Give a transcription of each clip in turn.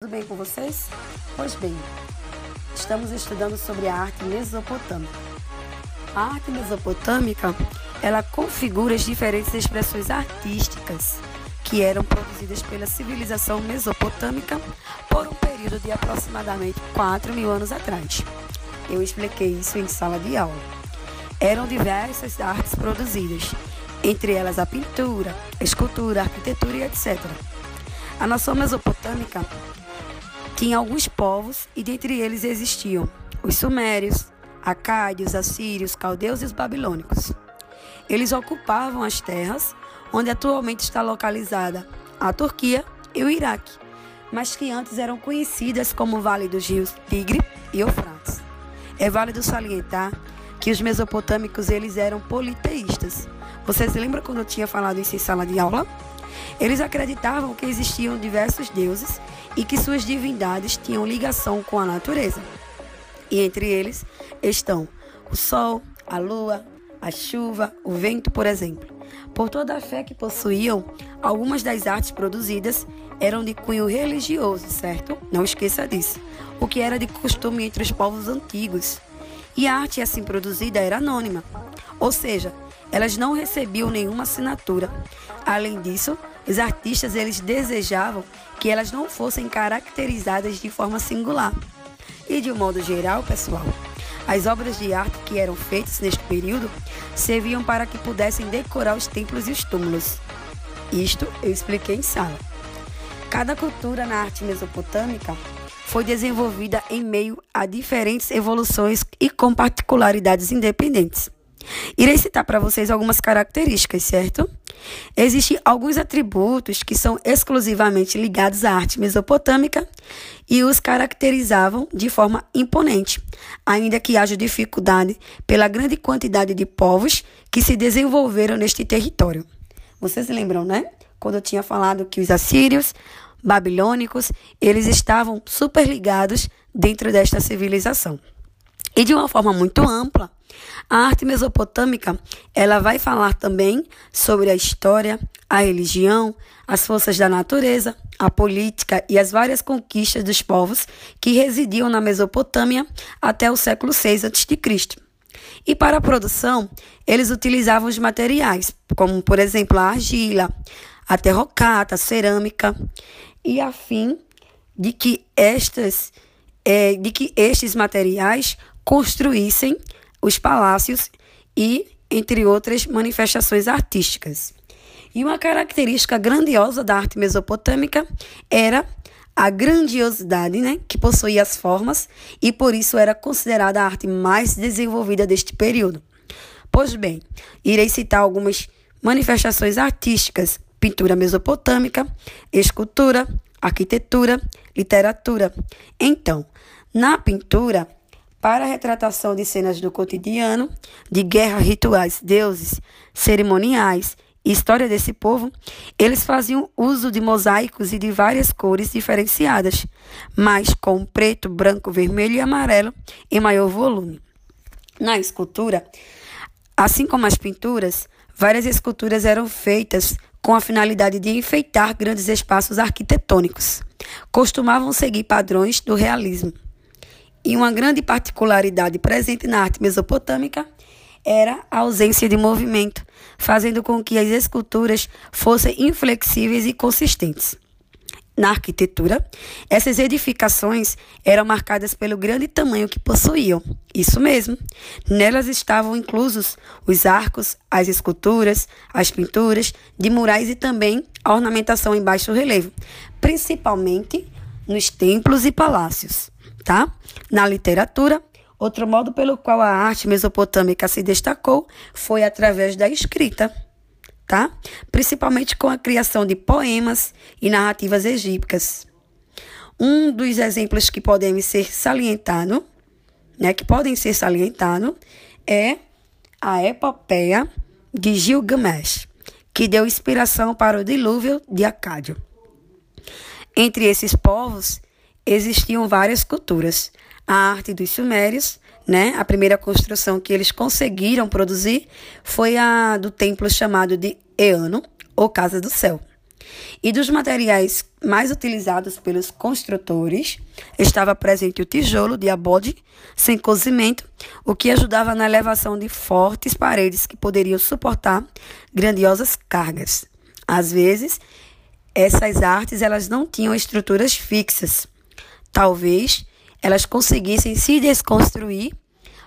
Tudo bem com vocês? Pois bem, estamos estudando sobre a arte mesopotâmica. A arte mesopotâmica, ela configura as diferentes expressões artísticas que eram produzidas pela civilização mesopotâmica por um período de aproximadamente 4 mil anos atrás. Eu expliquei isso em sala de aula. Eram diversas artes produzidas, entre elas a pintura, a escultura, a arquitetura e etc. A nação mesopotâmica tinha alguns povos e dentre eles existiam os sumérios, acádios, assírios, caldeus e os babilônicos. Eles ocupavam as terras onde atualmente está localizada a Turquia e o Iraque, mas que antes eram conhecidas como Vale dos Rios Tigre e Eufrates. É válido salientar que os mesopotâmicos eles eram politeístas. Vocês lembram quando eu tinha falado isso em sala de aula? Eles acreditavam que existiam diversos deuses e que suas divindades tinham ligação com a natureza. E entre eles estão o sol, a lua, a chuva, o vento, por exemplo. Por toda a fé que possuíam, algumas das artes produzidas eram de cunho religioso, certo? Não esqueça disso. O que era de costume entre os povos antigos. E a arte assim produzida era anônima, ou seja, elas não recebiam nenhuma assinatura. Além disso, os artistas eles desejavam que elas não fossem caracterizadas de forma singular. E de um modo geral, pessoal, as obras de arte que eram feitas neste período serviam para que pudessem decorar os templos e os túmulos. Isto eu expliquei em sala. Cada cultura na arte mesopotâmica foi desenvolvida em meio a diferentes evoluções e com particularidades independentes. Irei citar para vocês algumas características, certo? Existem alguns atributos que são exclusivamente ligados à arte mesopotâmica e os caracterizavam de forma imponente, ainda que haja dificuldade pela grande quantidade de povos que se desenvolveram neste território. Vocês lembram, né? Quando eu tinha falado que os assírios, babilônicos, eles estavam super ligados dentro desta civilização. E de uma forma muito ampla, a arte mesopotâmica, ela vai falar também sobre a história, a religião, as forças da natureza, a política e as várias conquistas dos povos que residiam na Mesopotâmia até o século VI a.C. E para a produção, eles utilizavam os materiais, como por exemplo a argila, a terrocata, a cerâmica, e a fim de que estas é, de que estes materiais construíssem os palácios e entre outras manifestações artísticas. E uma característica grandiosa da arte mesopotâmica era a grandiosidade, né, que possuía as formas e por isso era considerada a arte mais desenvolvida deste período. Pois bem, irei citar algumas manifestações artísticas: pintura mesopotâmica, escultura, arquitetura, literatura. Então, na pintura, para a retratação de cenas do cotidiano, de guerra, rituais, deuses, cerimoniais e história desse povo, eles faziam uso de mosaicos e de várias cores diferenciadas, mas com preto, branco, vermelho e amarelo em maior volume. Na escultura, assim como as pinturas, várias esculturas eram feitas com a finalidade de enfeitar grandes espaços arquitetônicos. Costumavam seguir padrões do realismo. E uma grande particularidade presente na arte mesopotâmica era a ausência de movimento, fazendo com que as esculturas fossem inflexíveis e consistentes. Na arquitetura, essas edificações eram marcadas pelo grande tamanho que possuíam. Isso mesmo. Nelas estavam inclusos os arcos, as esculturas, as pinturas de murais e também a ornamentação em baixo relevo, principalmente nos templos e palácios tá? Na literatura, outro modo pelo qual a arte mesopotâmica se destacou foi através da escrita, tá? Principalmente com a criação de poemas e narrativas egípcias. Um dos exemplos que podem ser salientados, né, que podem ser salientados, é a epopeia de Gilgamesh, que deu inspiração para o dilúvio de Acádio. Entre esses povos existiam várias culturas. A arte dos sumérios, né? A primeira construção que eles conseguiram produzir foi a do templo chamado de Eano, ou Casa do Céu. E dos materiais mais utilizados pelos construtores, estava presente o tijolo de abode sem cozimento, o que ajudava na elevação de fortes paredes que poderiam suportar grandiosas cargas. Às vezes, essas artes elas não tinham estruturas fixas. Talvez elas conseguissem se desconstruir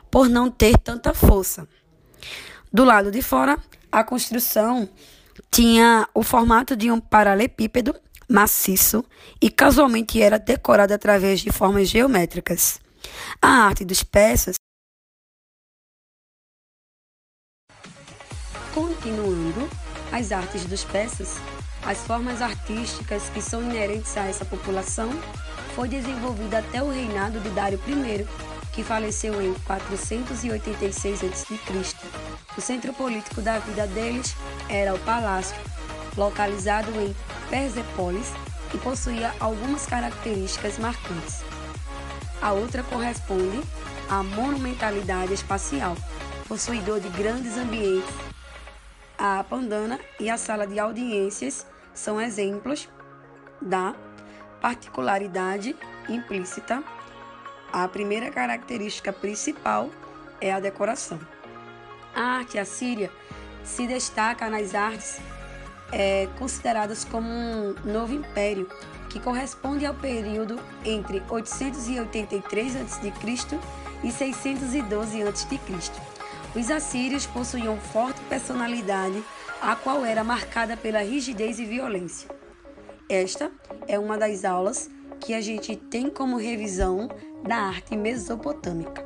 por não ter tanta força. Do lado de fora, a construção tinha o formato de um paralelepípedo maciço e casualmente era decorada através de formas geométricas. A arte dos peças Continuando, as artes dos peças, as formas artísticas que são inerentes a essa população, foi desenvolvida até o reinado de Dário I, que faleceu em 486 a.C. O centro político da vida deles era o palácio, localizado em Persépolis e possuía algumas características marcantes. A outra corresponde à monumentalidade espacial, possuidor de grandes ambientes. A pandana e a sala de audiências são exemplos da particularidade implícita. A primeira característica principal é a decoração. A arte assíria se destaca nas artes é, consideradas como um novo império, que corresponde ao período entre 883 a.C. e 612 a.C. Os assírios possuíam forte personalidade, a qual era marcada pela rigidez e violência. Esta é uma das aulas que a gente tem como revisão da arte mesopotâmica.